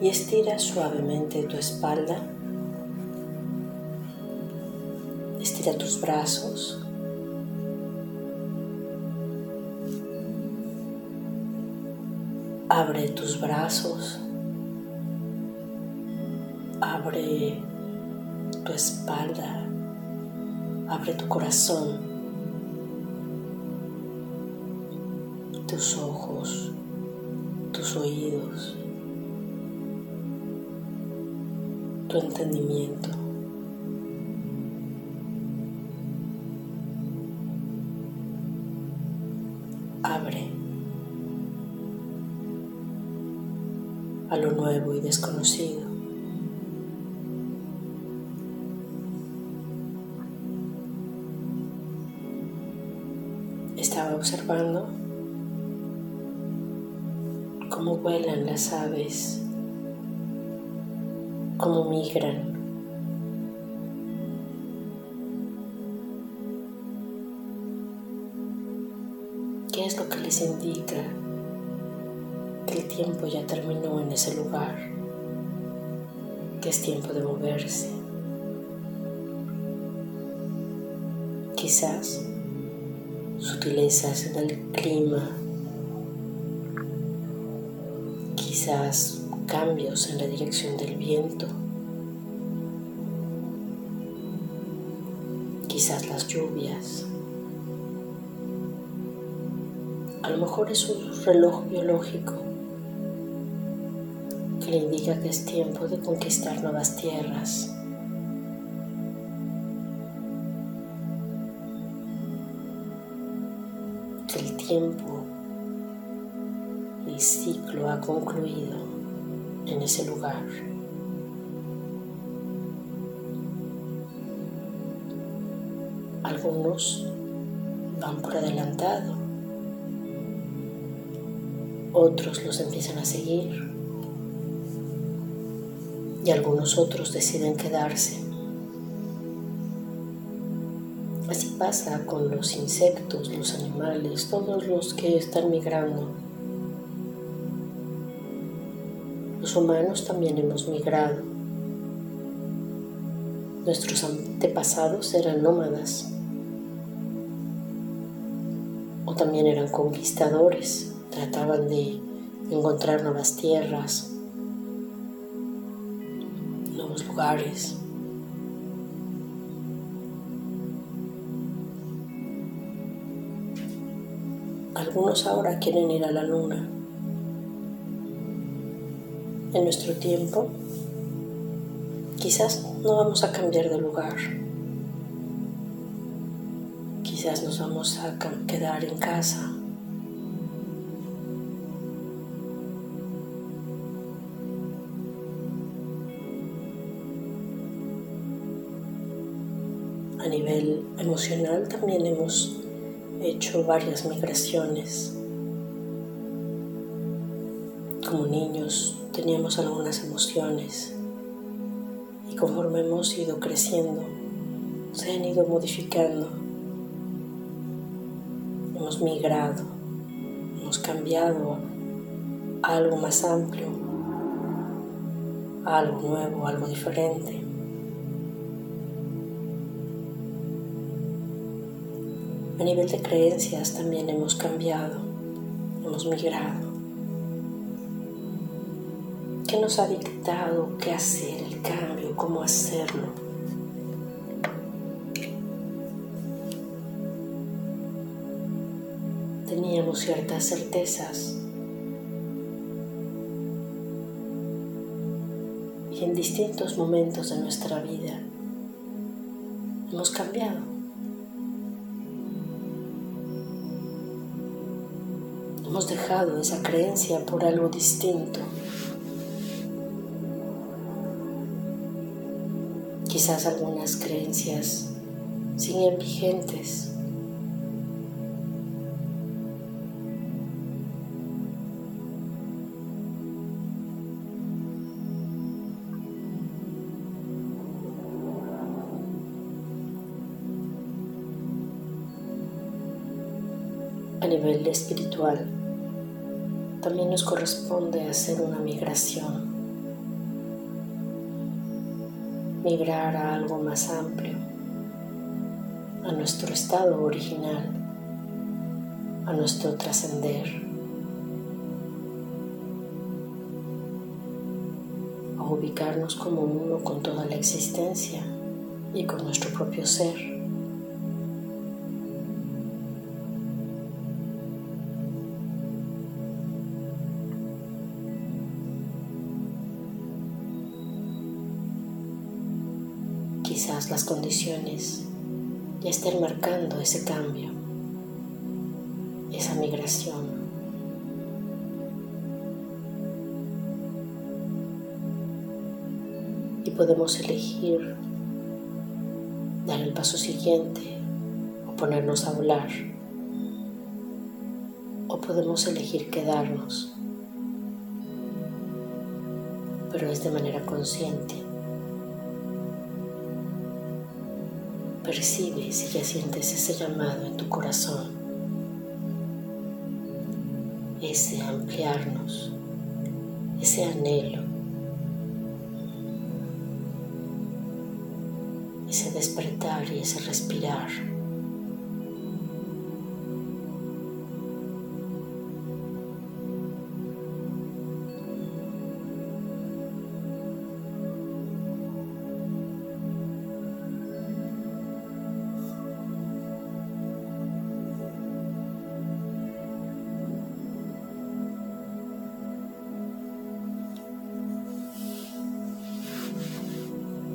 y estira suavemente tu espalda. Estira tus brazos. Abre tus brazos. Abre tu espalda. Abre tu corazón. Tus ojos. Tus oídos. Tu entendimiento. Abre a lo nuevo y desconocido. Estaba observando cómo vuelan las aves cómo migran. ¿Qué es lo que les indica que el tiempo ya terminó en ese lugar? Que es tiempo de moverse. Quizás sutilezas en el clima, quizás cambios en la dirección del viento, quizás las lluvias. A lo mejor es un reloj biológico que le indica que es tiempo de conquistar nuevas tierras. Que el tiempo, el ciclo ha concluido en ese lugar. Algunos van por adelantado, otros los empiezan a seguir y algunos otros deciden quedarse. Así pasa con los insectos, los animales, todos los que están migrando Humanos también hemos migrado. Nuestros antepasados eran nómadas o también eran conquistadores, trataban de encontrar nuevas tierras, nuevos lugares. Algunos ahora quieren ir a la luna en nuestro tiempo, quizás no vamos a cambiar de lugar. Quizás nos vamos a quedar en casa. A nivel emocional también hemos hecho varias migraciones. Como niños teníamos algunas emociones y conforme hemos ido creciendo, se han ido modificando. Hemos migrado, hemos cambiado a algo más amplio, a algo nuevo, algo diferente. A nivel de creencias también hemos cambiado, hemos migrado. ¿Qué nos ha dictado qué hacer, el cambio, cómo hacerlo. Teníamos ciertas certezas y en distintos momentos de nuestra vida hemos cambiado. Hemos dejado esa creencia por algo distinto. Quizás algunas creencias siguen vigentes. A nivel espiritual, también nos corresponde hacer una migración a algo más amplio, a nuestro estado original, a nuestro trascender, a ubicarnos como uno con toda la existencia y con nuestro propio ser. Las condiciones ya estén marcando ese cambio, esa migración. Y podemos elegir dar el paso siguiente o ponernos a volar. O podemos elegir quedarnos, pero es de manera consciente. Percibe si ya sientes ese llamado en tu corazón, ese ampliarnos, ese anhelo, ese despertar y ese respirar.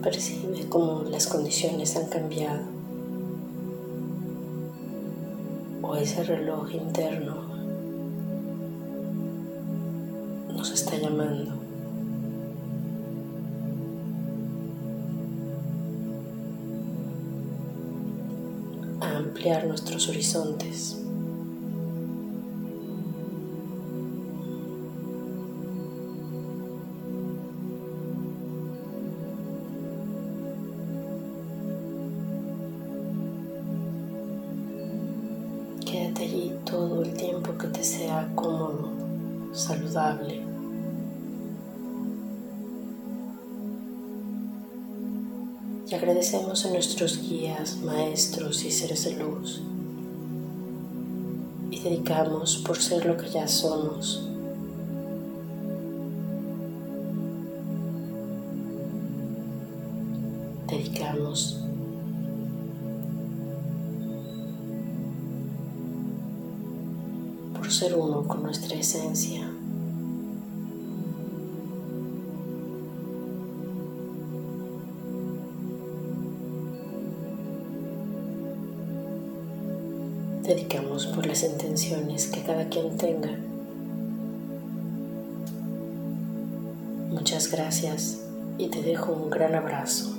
Percibe cómo las condiciones han cambiado o ese reloj interno nos está llamando. a ampliar nuestros horizontes. Que te sea cómodo, saludable. Y agradecemos a nuestros guías, maestros y seres de luz. Y dedicamos por ser lo que ya somos. Dedicamos ser uno con nuestra esencia. Dedicamos por las intenciones que cada quien tenga. Muchas gracias y te dejo un gran abrazo.